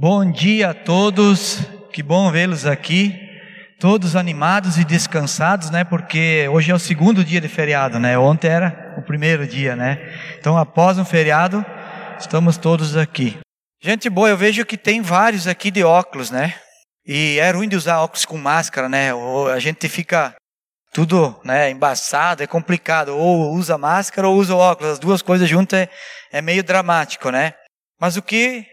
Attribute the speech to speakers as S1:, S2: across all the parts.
S1: Bom dia a todos, que bom vê-los aqui, todos animados e descansados, né? Porque hoje é o segundo dia de feriado, né? Ontem era o primeiro dia, né? Então, após um feriado, estamos todos aqui. Gente boa, eu vejo que tem vários aqui de óculos, né? E é ruim de usar óculos com máscara, né? A gente fica tudo, né, embaçado, é complicado. Ou usa máscara ou usa óculos, as duas coisas juntas é, é meio dramático, né? Mas o que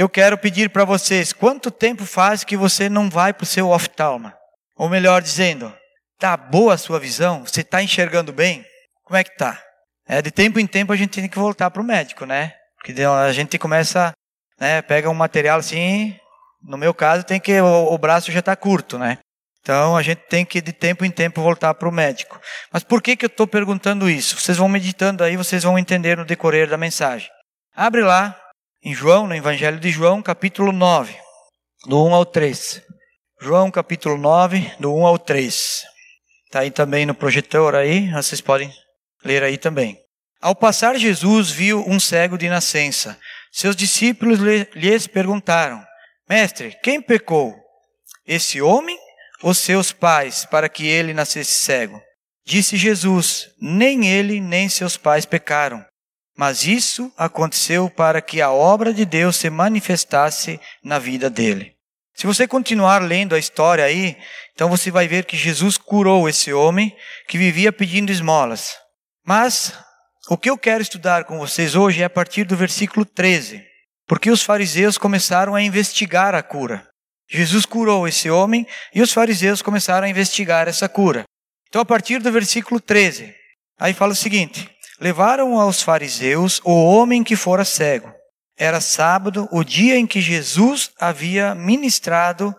S1: eu quero pedir para vocês: quanto tempo faz que você não vai para o seu oftalma? Ou melhor dizendo, tá boa a sua visão? Você está enxergando bem? Como é que tá? É, de tempo em tempo a gente tem que voltar para o médico, né? Porque a gente começa, né, pega um material assim, no meu caso tem que o, o braço já está curto, né? Então a gente tem que de tempo em tempo voltar para o médico. Mas por que que eu estou perguntando isso? Vocês vão meditando aí, vocês vão entender no decorrer da mensagem. Abre lá em João, no Evangelho de João, capítulo 9, do 1 ao 3. João, capítulo 9, do 1 ao 3. Está aí também no projetor aí, vocês podem ler aí também. Ao passar Jesus viu um cego de nascença. Seus discípulos lhes perguntaram: Mestre, quem pecou? Esse homem ou seus pais para que ele nascesse cego? Disse Jesus: Nem ele nem seus pais pecaram. Mas isso aconteceu para que a obra de Deus se manifestasse na vida dele. Se você continuar lendo a história aí, então você vai ver que Jesus curou esse homem que vivia pedindo esmolas. Mas o que eu quero estudar com vocês hoje é a partir do versículo 13, porque os fariseus começaram a investigar a cura. Jesus curou esse homem e os fariseus começaram a investigar essa cura. Então, a partir do versículo 13, aí fala o seguinte: levaram aos fariseus o homem que fora cego. Era sábado, o dia em que Jesus havia ministrado,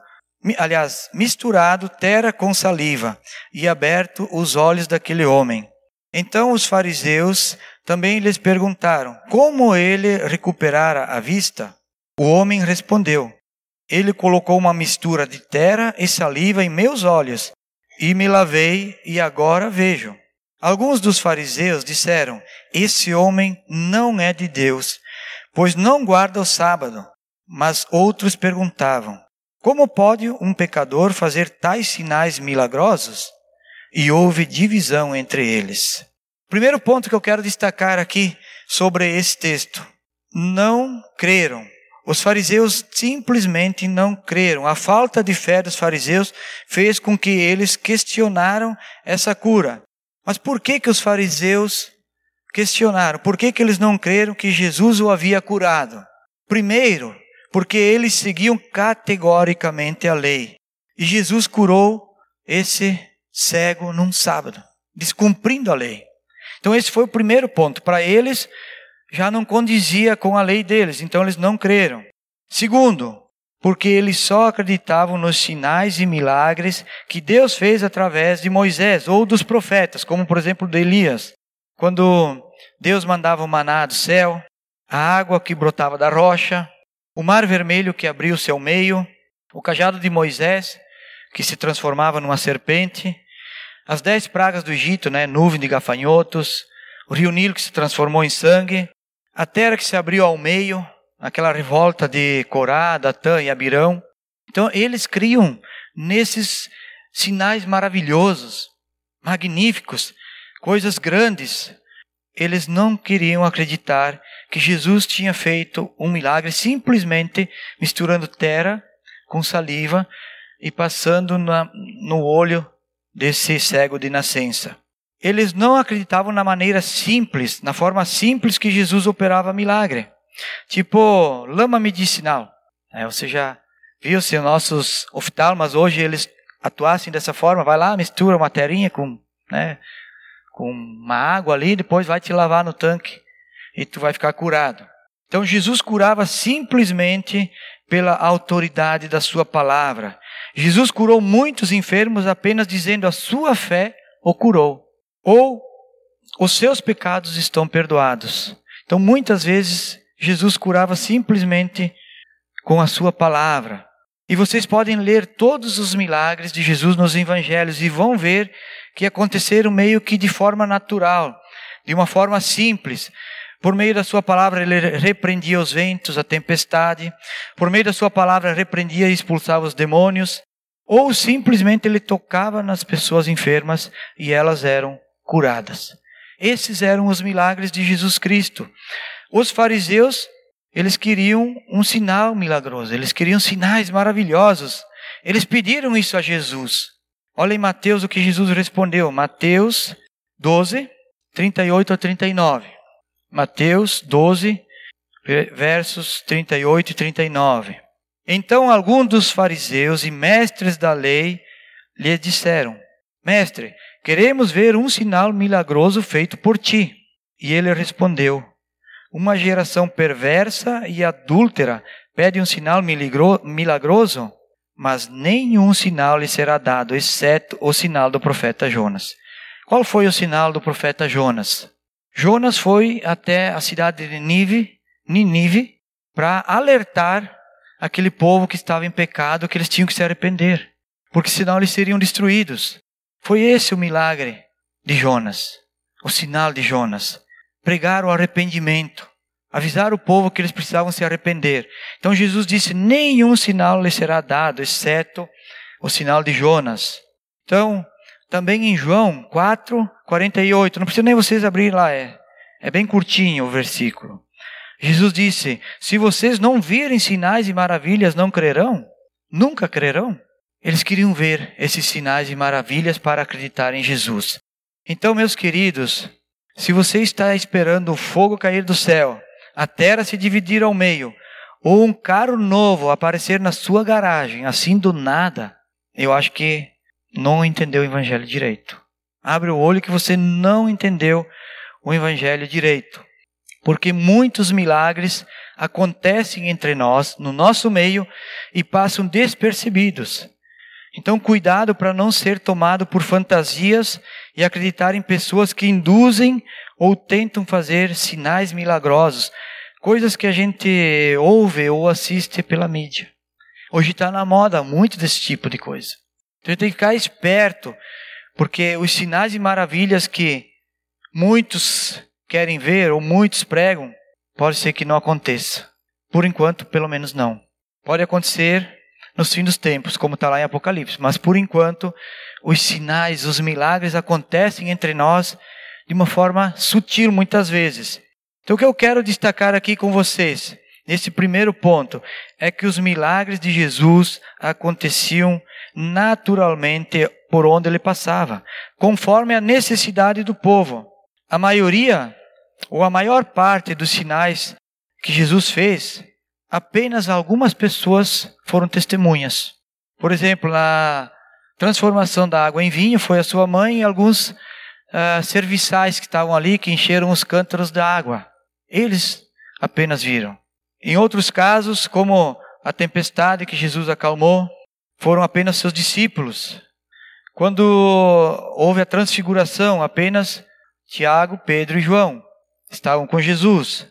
S1: aliás, misturado terra com saliva e aberto os olhos daquele homem. Então os fariseus também lhes perguntaram como ele recuperara a vista. O homem respondeu: Ele colocou uma mistura de terra e saliva em meus olhos, e me lavei, e agora vejo. Alguns dos fariseus disseram: Esse homem não é de Deus, pois não guarda o sábado. Mas outros perguntavam: Como pode um pecador fazer tais sinais milagrosos? E houve divisão entre eles. Primeiro ponto que eu quero destacar aqui sobre esse texto: não creram. Os fariseus simplesmente não creram. A falta de fé dos fariseus fez com que eles questionaram essa cura. Mas por que que os fariseus questionaram? Por que que eles não creram que Jesus o havia curado? Primeiro, porque eles seguiam categoricamente a lei. E Jesus curou esse cego num sábado, descumprindo a lei. Então esse foi o primeiro ponto. Para eles já não condizia com a lei deles, então eles não creram. Segundo, porque eles só acreditavam nos sinais e milagres que Deus fez através de Moisés ou dos profetas, como por exemplo de Elias, quando Deus mandava o maná do céu, a água que brotava da rocha, o mar vermelho que abriu seu meio, o cajado de Moisés que se transformava numa serpente, as dez pragas do Egito, né, nuvem de gafanhotos, o rio Nilo que se transformou em sangue, a terra que se abriu ao meio, aquela revolta de Corá, Datã e Abirão. Então eles criam nesses sinais maravilhosos, magníficos, coisas grandes. Eles não queriam acreditar que Jesus tinha feito um milagre simplesmente misturando terra com saliva e passando na, no olho desse cego de nascença. Eles não acreditavam na maneira simples, na forma simples que Jesus operava milagre. Tipo, lama medicinal. É, você já viu se nossos oftalmas hoje eles atuassem dessa forma? Vai lá, mistura uma terrinha com, né, com uma água ali, depois vai te lavar no tanque e tu vai ficar curado. Então Jesus curava simplesmente pela autoridade da sua palavra. Jesus curou muitos enfermos apenas dizendo a sua fé o curou. Ou os seus pecados estão perdoados. Então muitas vezes Jesus curava simplesmente com a sua palavra. E vocês podem ler todos os milagres de Jesus nos evangelhos e vão ver que aconteceram meio que de forma natural, de uma forma simples. Por meio da sua palavra ele repreendia os ventos, a tempestade. Por meio da sua palavra repreendia e expulsava os demônios. Ou simplesmente ele tocava nas pessoas enfermas e elas eram curadas. Esses eram os milagres de Jesus Cristo. Os fariseus, eles queriam um sinal milagroso, eles queriam sinais maravilhosos. Eles pediram isso a Jesus. Olha em Mateus o que Jesus respondeu. Mateus 12, 38 a 39. Mateus 12, versos 38 e 39. Então alguns dos fariseus e mestres da lei lhe disseram: Mestre, Queremos ver um sinal milagroso feito por ti. E ele respondeu: Uma geração perversa e adúltera pede um sinal milagroso, mas nenhum sinal lhe será dado, exceto o sinal do profeta Jonas. Qual foi o sinal do profeta Jonas? Jonas foi até a cidade de Nínive, Ninive para alertar aquele povo que estava em pecado que eles tinham que se arrepender, porque senão eles seriam destruídos. Foi esse o milagre de Jonas, o sinal de Jonas. Pregar o arrependimento, avisar o povo que eles precisavam se arrepender. Então Jesus disse: nenhum sinal lhe será dado, exceto o sinal de Jonas. Então, também em João 4, 48, não precisa nem vocês abrir lá, é, é bem curtinho o versículo. Jesus disse: Se vocês não virem sinais e maravilhas, não crerão? Nunca crerão? Eles queriam ver esses sinais e maravilhas para acreditar em Jesus. Então, meus queridos, se você está esperando o fogo cair do céu, a terra se dividir ao meio, ou um carro novo aparecer na sua garagem, assim do nada, eu acho que não entendeu o evangelho direito. Abre o olho que você não entendeu o evangelho direito. Porque muitos milagres acontecem entre nós, no nosso meio, e passam despercebidos. Então, cuidado para não ser tomado por fantasias e acreditar em pessoas que induzem ou tentam fazer sinais milagrosos, coisas que a gente ouve ou assiste pela mídia. Hoje está na moda muito desse tipo de coisa. Então, a gente tem que ficar esperto, porque os sinais e maravilhas que muitos querem ver ou muitos pregam, pode ser que não aconteça. Por enquanto, pelo menos não. Pode acontecer nos fins dos tempos, como está lá em Apocalipse. Mas por enquanto, os sinais, os milagres acontecem entre nós de uma forma sutil, muitas vezes. Então, o que eu quero destacar aqui com vocês, nesse primeiro ponto, é que os milagres de Jesus aconteciam naturalmente por onde ele passava, conforme a necessidade do povo. A maioria, ou a maior parte dos sinais que Jesus fez, apenas algumas pessoas foram testemunhas. Por exemplo, na transformação da água em vinho, foi a sua mãe e alguns uh, serviçais que estavam ali, que encheram os cântaros da água. Eles apenas viram. Em outros casos, como a tempestade que Jesus acalmou, foram apenas seus discípulos. Quando houve a transfiguração, apenas Tiago, Pedro e João estavam com Jesus.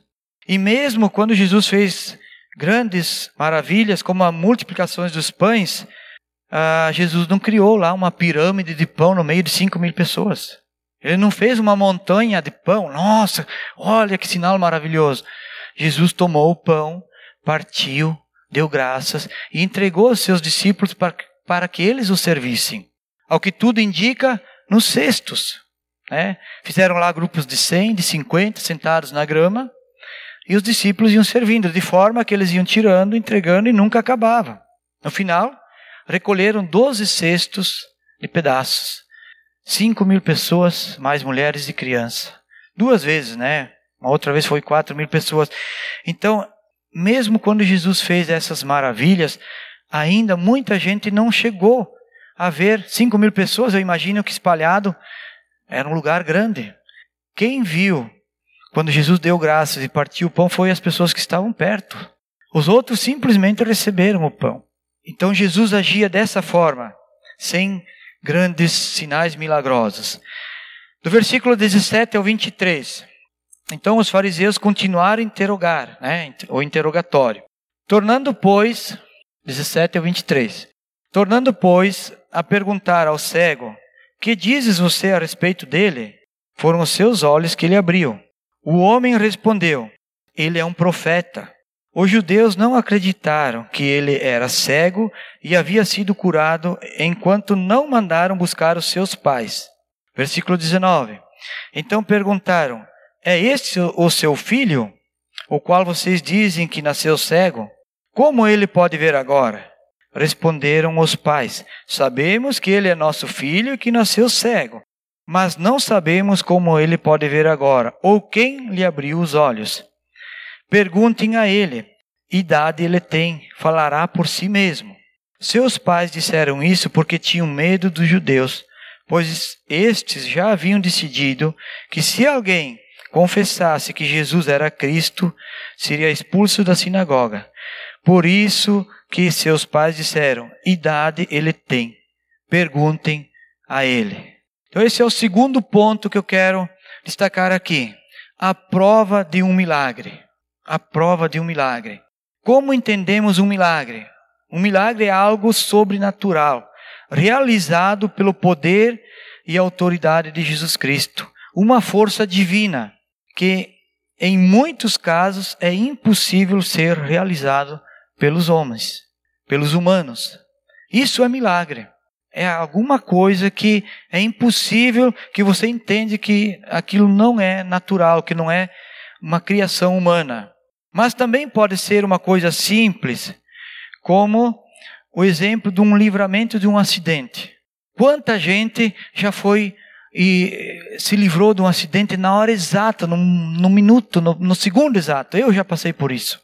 S1: E mesmo quando Jesus fez grandes maravilhas, como a multiplicações dos pães, ah, Jesus não criou lá uma pirâmide de pão no meio de 5 mil pessoas. Ele não fez uma montanha de pão. Nossa, olha que sinal maravilhoso. Jesus tomou o pão, partiu, deu graças e entregou aos seus discípulos para, para que eles o servissem. Ao que tudo indica, nos cestos. Né? Fizeram lá grupos de 100, de 50, sentados na grama. E os discípulos iam servindo, de forma que eles iam tirando, entregando e nunca acabava. No final, recolheram doze cestos de pedaços. Cinco mil pessoas, mais mulheres e crianças. Duas vezes, né? Uma outra vez foi quatro mil pessoas. Então, mesmo quando Jesus fez essas maravilhas, ainda muita gente não chegou a ver cinco mil pessoas. Eu imagino que espalhado era um lugar grande. Quem viu quando Jesus deu graças e partiu o pão, foi as pessoas que estavam perto. Os outros simplesmente receberam o pão. Então Jesus agia dessa forma, sem grandes sinais milagrosos. Do versículo 17 ao 23. Então os fariseus continuaram a interrogar, né, o interrogatório. Tornando, pois, 17 ao 23. Tornando, pois, a perguntar ao cego: Que dizes você a respeito dele? Foram os seus olhos que lhe abriu. O homem respondeu: Ele é um profeta. Os judeus não acreditaram que ele era cego e havia sido curado, enquanto não mandaram buscar os seus pais. Versículo 19. Então perguntaram: É este o seu filho, o qual vocês dizem que nasceu cego? Como ele pode ver agora? Responderam os pais: Sabemos que ele é nosso filho e que nasceu cego, mas não sabemos como ele pode ver agora, ou quem lhe abriu os olhos. Perguntem a ele: idade ele tem, falará por si mesmo. Seus pais disseram isso porque tinham medo dos judeus, pois estes já haviam decidido que se alguém confessasse que Jesus era Cristo, seria expulso da sinagoga. Por isso que seus pais disseram: idade ele tem, perguntem a ele. Então, esse é o segundo ponto que eu quero destacar aqui: a prova de um milagre a prova de um milagre. Como entendemos um milagre? Um milagre é algo sobrenatural, realizado pelo poder e autoridade de Jesus Cristo. Uma força divina que, em muitos casos, é impossível ser realizado pelos homens, pelos humanos. Isso é milagre. É alguma coisa que é impossível, que você entende que aquilo não é natural, que não é uma criação humana. Mas também pode ser uma coisa simples, como o exemplo de um livramento de um acidente. Quanta gente já foi e se livrou de um acidente na hora exata, no, no minuto, no, no segundo exato. Eu já passei por isso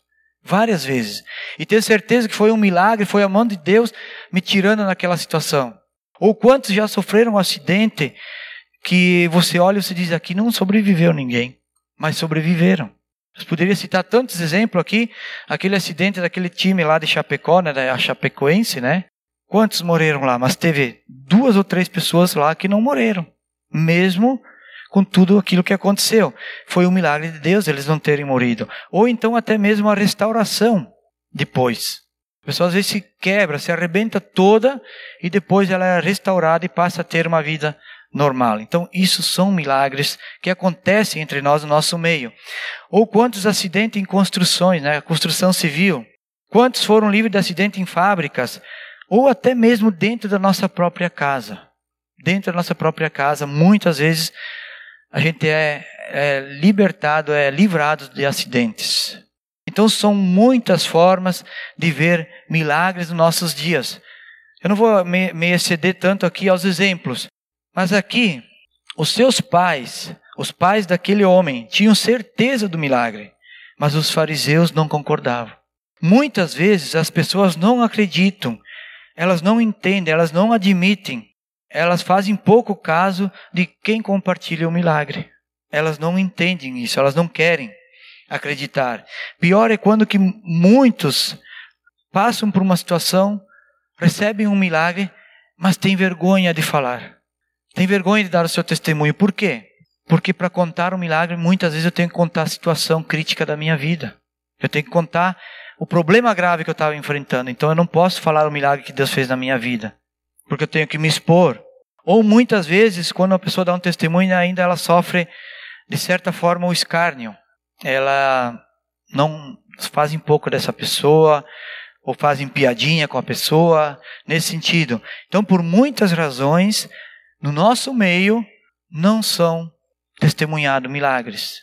S1: várias vezes. E tenho certeza que foi um milagre, foi a mão de Deus me tirando naquela situação. Ou quantos já sofreram um acidente que você olha e você diz aqui não sobreviveu ninguém, mas sobreviveram. Eu poderia citar tantos exemplos aqui. Aquele acidente daquele time lá de Chapecó, né, a Chapecoense, né? Quantos morreram lá? Mas teve duas ou três pessoas lá que não morreram. Mesmo com tudo aquilo que aconteceu. Foi um milagre de Deus eles não terem morrido. Ou então até mesmo a restauração depois. A pessoa às vezes se quebra, se arrebenta toda e depois ela é restaurada e passa a ter uma vida normal. Então, isso são milagres que acontecem entre nós no nosso meio. Ou quantos acidentes em construções, né? Construção civil. Quantos foram livres de acidente em fábricas? Ou até mesmo dentro da nossa própria casa. Dentro da nossa própria casa, muitas vezes a gente é, é libertado, é livrado de acidentes. Então, são muitas formas de ver milagres nos nossos dias. Eu não vou me, me exceder tanto aqui aos exemplos, mas aqui, os seus pais, os pais daquele homem, tinham certeza do milagre, mas os fariseus não concordavam. Muitas vezes as pessoas não acreditam, elas não entendem, elas não admitem, elas fazem pouco caso de quem compartilha o milagre. Elas não entendem isso, elas não querem acreditar. Pior é quando que muitos passam por uma situação, recebem um milagre, mas têm vergonha de falar. Tem vergonha de dar o seu testemunho. Por quê? Porque para contar um milagre, muitas vezes eu tenho que contar a situação crítica da minha vida. Eu tenho que contar o problema grave que eu estava enfrentando. Então eu não posso falar o milagre que Deus fez na minha vida. Porque eu tenho que me expor. Ou muitas vezes, quando a pessoa dá um testemunho, ainda ela sofre, de certa forma, o escárnio. Ela não fazem pouco dessa pessoa, ou fazem piadinha com a pessoa, nesse sentido. Então, por muitas razões, no nosso meio não são testemunhados milagres.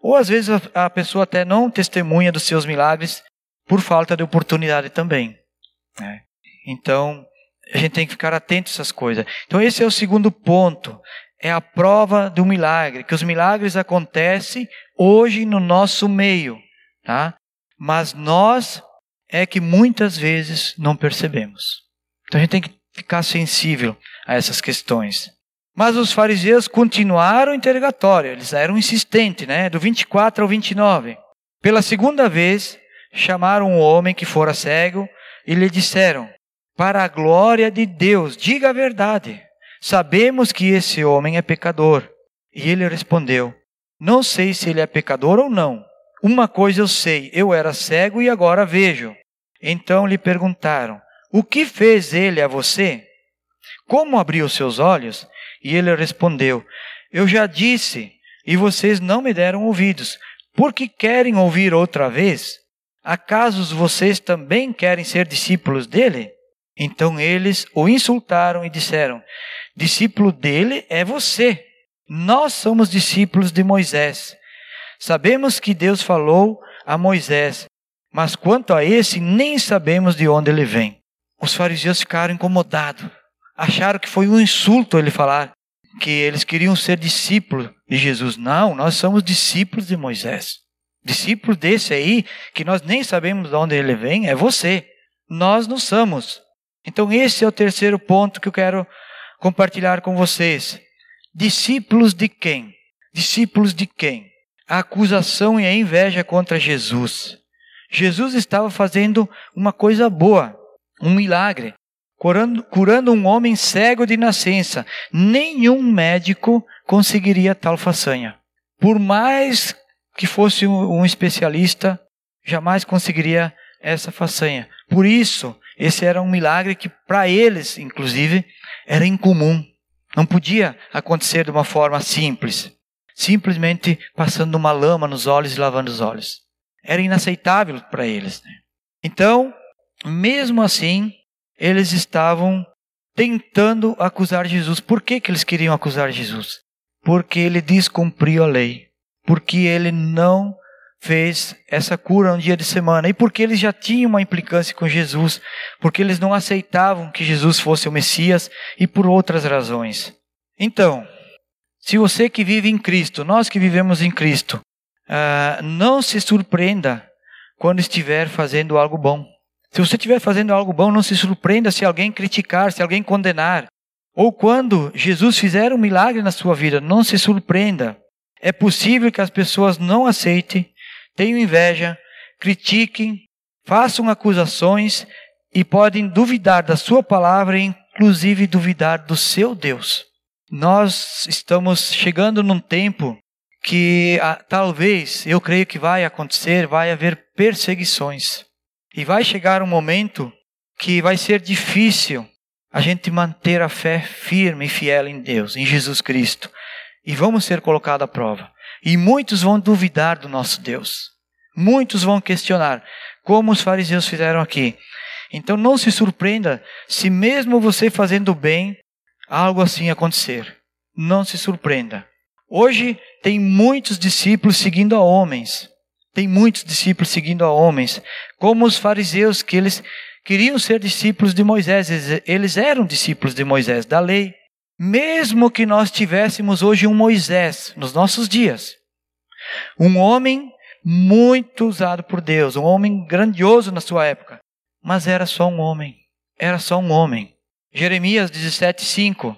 S1: Ou às vezes a pessoa até não testemunha dos seus milagres por falta de oportunidade também. Né? Então, a gente tem que ficar atento a essas coisas. Então, esse é o segundo ponto. É a prova do milagre, que os milagres acontecem hoje no nosso meio, tá? Mas nós é que muitas vezes não percebemos. Então a gente tem que ficar sensível a essas questões. Mas os fariseus continuaram o interrogatório, eles eram insistentes, né? Do 24 ao 29. Pela segunda vez, chamaram um homem que fora cego e lhe disseram: Para a glória de Deus, diga a verdade. Sabemos que esse homem é pecador. E ele respondeu: Não sei se ele é pecador ou não. Uma coisa eu sei: eu era cego e agora vejo. Então lhe perguntaram: O que fez ele a você? Como abriu seus olhos? E ele respondeu: Eu já disse, e vocês não me deram ouvidos. Por que querem ouvir outra vez? Acaso vocês também querem ser discípulos dele? Então eles o insultaram e disseram: Discípulo dele é você. Nós somos discípulos de Moisés. Sabemos que Deus falou a Moisés, mas quanto a esse, nem sabemos de onde ele vem. Os fariseus ficaram incomodados. Acharam que foi um insulto ele falar que eles queriam ser discípulos de Jesus. Não, nós somos discípulos de Moisés. Discípulo desse aí, que nós nem sabemos de onde ele vem, é você. Nós não somos. Então, esse é o terceiro ponto que eu quero compartilhar com vocês. Discípulos de quem? Discípulos de quem? A acusação e a inveja contra Jesus. Jesus estava fazendo uma coisa boa, um milagre, curando, curando um homem cego de nascença. Nenhum médico conseguiria tal façanha. Por mais que fosse um especialista, jamais conseguiria essa façanha. Por isso, esse era um milagre que, para eles, inclusive, era incomum. Não podia acontecer de uma forma simples. Simplesmente passando uma lama nos olhos e lavando os olhos. Era inaceitável para eles. Né? Então, mesmo assim, eles estavam tentando acusar Jesus. Por que, que eles queriam acusar Jesus? Porque ele descumpriu a lei. Porque ele não fez essa cura um dia de semana. E porque eles já tinham uma implicância com Jesus, porque eles não aceitavam que Jesus fosse o Messias e por outras razões. Então, se você que vive em Cristo, nós que vivemos em Cristo, uh, não se surpreenda quando estiver fazendo algo bom. Se você estiver fazendo algo bom, não se surpreenda se alguém criticar, se alguém condenar. Ou quando Jesus fizer um milagre na sua vida, não se surpreenda. É possível que as pessoas não aceitem tenham inveja, critiquem, façam acusações e podem duvidar da sua palavra e inclusive duvidar do seu Deus. Nós estamos chegando num tempo que ah, talvez, eu creio que vai acontecer, vai haver perseguições. E vai chegar um momento que vai ser difícil a gente manter a fé firme e fiel em Deus, em Jesus Cristo. E vamos ser colocados à prova. E muitos vão duvidar do nosso Deus. Muitos vão questionar, como os fariseus fizeram aqui. Então não se surpreenda se mesmo você fazendo bem, algo assim acontecer. Não se surpreenda. Hoje tem muitos discípulos seguindo a homens. Tem muitos discípulos seguindo a homens, como os fariseus que eles queriam ser discípulos de Moisés, eles eram discípulos de Moisés, da lei. Mesmo que nós tivéssemos hoje um Moisés nos nossos dias, um homem muito usado por Deus, um homem grandioso na sua época, mas era só um homem, era só um homem. Jeremias 17:5.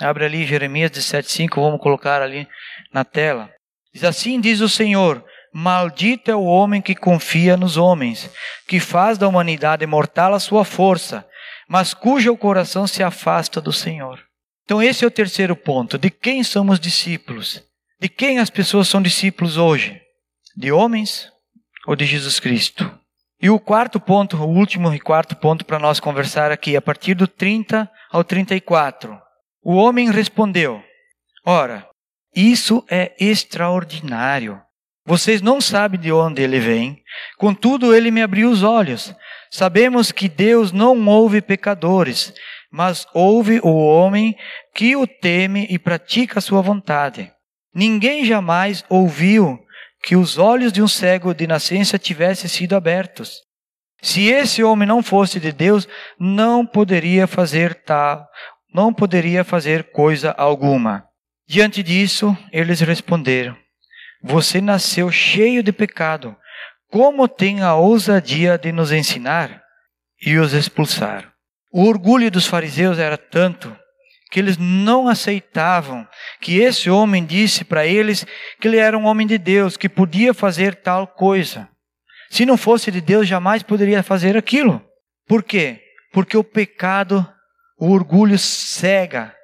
S1: Abre ali Jeremias 17:5, vamos colocar ali na tela. Diz assim diz o Senhor: Maldito é o homem que confia nos homens, que faz da humanidade mortal a sua força, mas cujo coração se afasta do Senhor. Então, esse é o terceiro ponto. De quem somos discípulos? De quem as pessoas são discípulos hoje? De homens ou de Jesus Cristo? E o quarto ponto, o último e quarto ponto para nós conversar aqui, a partir do 30 ao 34. O homem respondeu: Ora, isso é extraordinário. Vocês não sabem de onde ele vem, contudo ele me abriu os olhos. Sabemos que Deus não ouve pecadores, mas ouve o homem que o teme e pratica a sua vontade. Ninguém jamais ouviu que os olhos de um cego de nascença tivessem sido abertos. Se esse homem não fosse de Deus, não poderia fazer tal, não poderia fazer coisa alguma. Diante disso, eles responderam: Você nasceu cheio de pecado. Como tem a ousadia de nos ensinar? E os expulsaram. O orgulho dos fariseus era tanto que eles não aceitavam que esse homem disse para eles que ele era um homem de Deus, que podia fazer tal coisa. Se não fosse de Deus, jamais poderia fazer aquilo. Por quê? Porque o pecado, o orgulho cega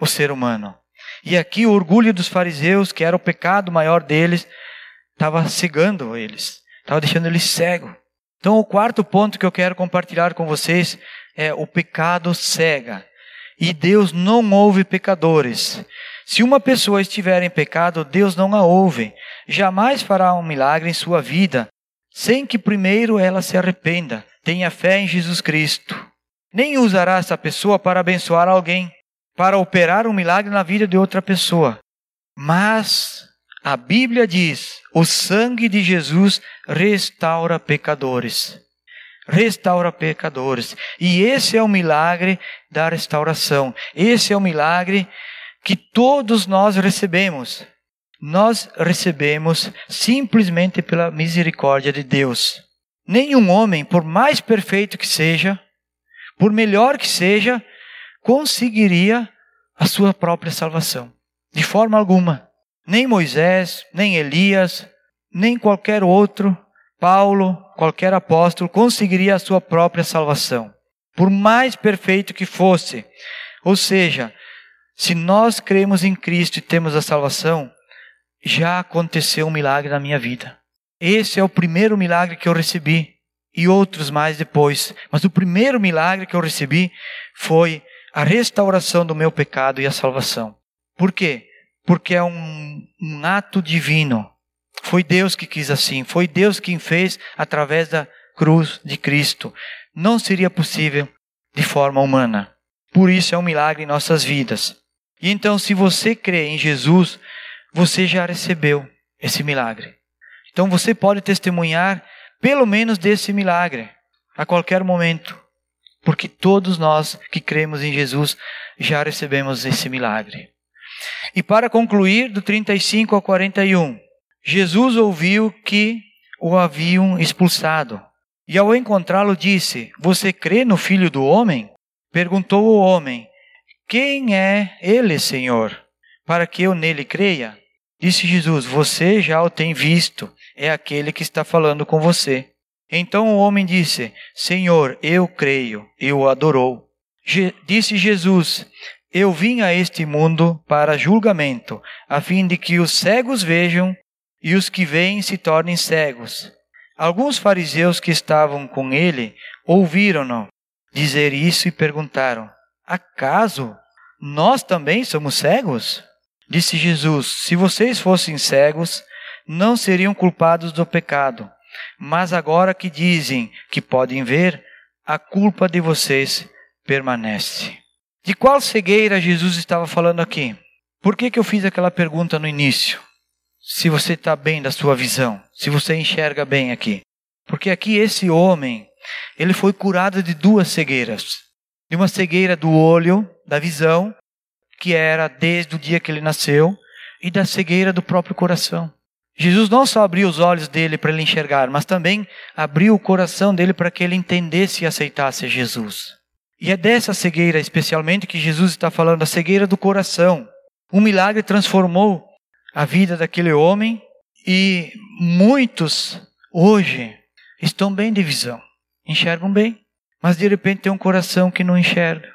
S1: o ser humano. E aqui o orgulho dos fariseus, que era o pecado maior deles, estava cegando eles, estava deixando eles cegos. Então, o quarto ponto que eu quero compartilhar com vocês é o pecado cega. E Deus não ouve pecadores. Se uma pessoa estiver em pecado, Deus não a ouve. Jamais fará um milagre em sua vida, sem que primeiro ela se arrependa, tenha fé em Jesus Cristo. Nem usará essa pessoa para abençoar alguém, para operar um milagre na vida de outra pessoa. Mas a Bíblia diz: o sangue de Jesus restaura pecadores. Restaura pecadores. E esse é o milagre da restauração. Esse é o milagre que todos nós recebemos. Nós recebemos simplesmente pela misericórdia de Deus. Nenhum homem, por mais perfeito que seja, por melhor que seja, conseguiria a sua própria salvação. De forma alguma. Nem Moisés, nem Elias, nem qualquer outro, Paulo, qualquer apóstolo, conseguiria a sua própria salvação. Por mais perfeito que fosse. Ou seja, se nós cremos em Cristo e temos a salvação, já aconteceu um milagre na minha vida. Esse é o primeiro milagre que eu recebi e outros mais depois. Mas o primeiro milagre que eu recebi foi a restauração do meu pecado e a salvação. Por quê? Porque é um, um ato divino. Foi Deus que quis assim. Foi Deus quem fez através da cruz de Cristo. Não seria possível de forma humana. Por isso é um milagre em nossas vidas. E então, se você crê em Jesus, você já recebeu esse milagre. Então você pode testemunhar pelo menos desse milagre a qualquer momento, porque todos nós que cremos em Jesus já recebemos esse milagre. E para concluir, do 35 ao 41, Jesus ouviu que o haviam expulsado. E ao encontrá-lo disse: Você crê no Filho do Homem? Perguntou o homem: quem é ele, Senhor, para que eu nele creia? Disse Jesus: Você já o tem visto, é aquele que está falando com você. Então o homem disse: Senhor, eu creio, e o adorou. Je disse Jesus: Eu vim a este mundo para julgamento, a fim de que os cegos vejam e os que veem se tornem cegos. Alguns fariseus que estavam com ele ouviram-no dizer isso e perguntaram: Acaso nós também somos cegos? Disse Jesus: Se vocês fossem cegos, não seriam culpados do pecado. Mas agora que dizem que podem ver, a culpa de vocês permanece. De qual cegueira Jesus estava falando aqui? Por que, que eu fiz aquela pergunta no início? Se você está bem da sua visão, se você enxerga bem aqui. Porque aqui esse homem, ele foi curado de duas cegueiras de uma cegueira do olho, da visão, que era desde o dia que ele nasceu, e da cegueira do próprio coração. Jesus não só abriu os olhos dele para ele enxergar, mas também abriu o coração dele para que ele entendesse e aceitasse Jesus. E é dessa cegueira especialmente que Jesus está falando, a cegueira do coração. Um milagre transformou a vida daquele homem e muitos hoje estão bem de visão, enxergam bem. Mas de repente tem um coração que não enxerga,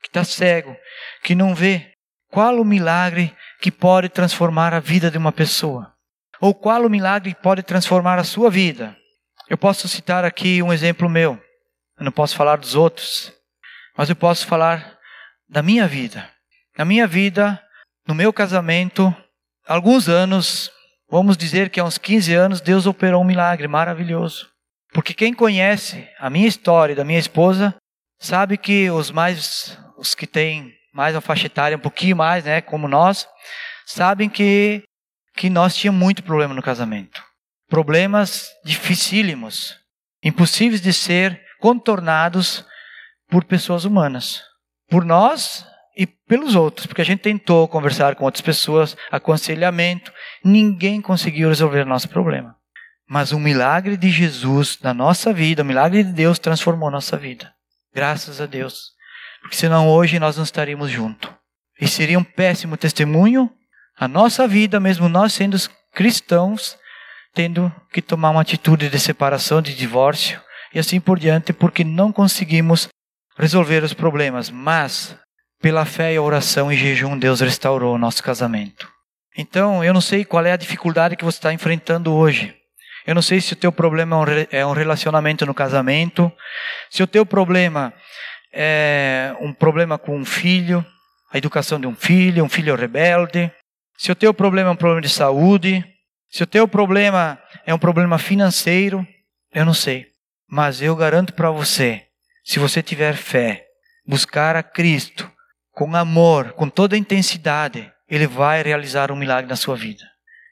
S1: que está cego, que não vê. Qual o milagre que pode transformar a vida de uma pessoa? Ou qual o milagre que pode transformar a sua vida? Eu posso citar aqui um exemplo meu. Eu não posso falar dos outros, mas eu posso falar da minha vida. Na minha vida, no meu casamento, alguns anos, vamos dizer que há uns 15 anos, Deus operou um milagre maravilhoso. Porque quem conhece a minha história da minha esposa sabe que os mais os que têm mais uma faixa etária um pouquinho mais, né, como nós, sabem que que nós tínhamos muito problema no casamento. Problemas dificílimos, impossíveis de ser contornados por pessoas humanas. Por nós e pelos outros, porque a gente tentou conversar com outras pessoas, aconselhamento, ninguém conseguiu resolver nosso problema. Mas o milagre de Jesus na nossa vida, o milagre de Deus transformou nossa vida. Graças a Deus. Porque senão hoje nós não estaríamos juntos. E seria um péssimo testemunho a nossa vida, mesmo nós sendo cristãos, tendo que tomar uma atitude de separação, de divórcio e assim por diante, porque não conseguimos resolver os problemas. Mas, pela fé e a oração e jejum, Deus restaurou o nosso casamento. Então, eu não sei qual é a dificuldade que você está enfrentando hoje. Eu não sei se o teu problema é um relacionamento no casamento, se o teu problema é um problema com um filho, a educação de um filho, um filho rebelde, se o teu problema é um problema de saúde, se o teu problema é um problema financeiro, eu não sei. Mas eu garanto para você, se você tiver fé, buscar a Cristo com amor, com toda a intensidade, Ele vai realizar um milagre na sua vida.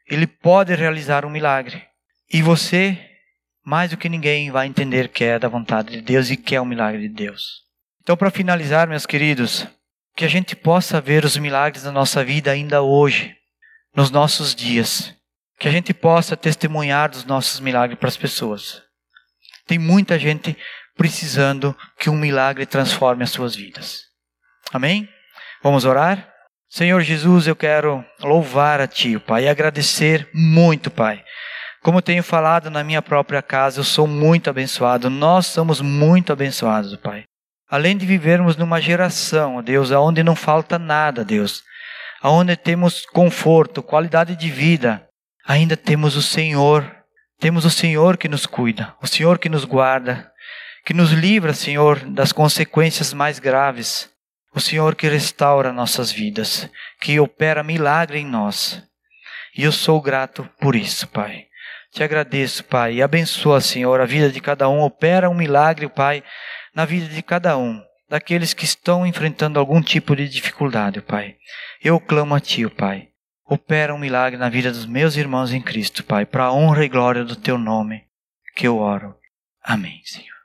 S1: Ele pode realizar um milagre. E você, mais do que ninguém, vai entender que é da vontade de Deus e que é um milagre de Deus. Então, para finalizar, meus queridos, que a gente possa ver os milagres da nossa vida ainda hoje, nos nossos dias. Que a gente possa testemunhar dos nossos milagres para as pessoas. Tem muita gente precisando que um milagre transforme as suas vidas. Amém? Vamos orar? Senhor Jesus, eu quero louvar a Ti, Pai, e agradecer muito, Pai. Como tenho falado na minha própria casa, eu sou muito abençoado. Nós somos muito abençoados, Pai. Além de vivermos numa geração, Deus, onde não falta nada, Deus, onde temos conforto, qualidade de vida, ainda temos o Senhor. Temos o Senhor que nos cuida, o Senhor que nos guarda, que nos livra, Senhor, das consequências mais graves. O Senhor que restaura nossas vidas, que opera milagre em nós. E eu sou grato por isso, Pai. Te agradeço, Pai, e abençoa, Senhor, a vida de cada um. Opera um milagre, Pai, na vida de cada um, daqueles que estão enfrentando algum tipo de dificuldade, Pai. Eu clamo a Ti, Pai. Opera um milagre na vida dos meus irmãos em Cristo, Pai, para a honra e glória do Teu nome, que eu oro. Amém, Senhor.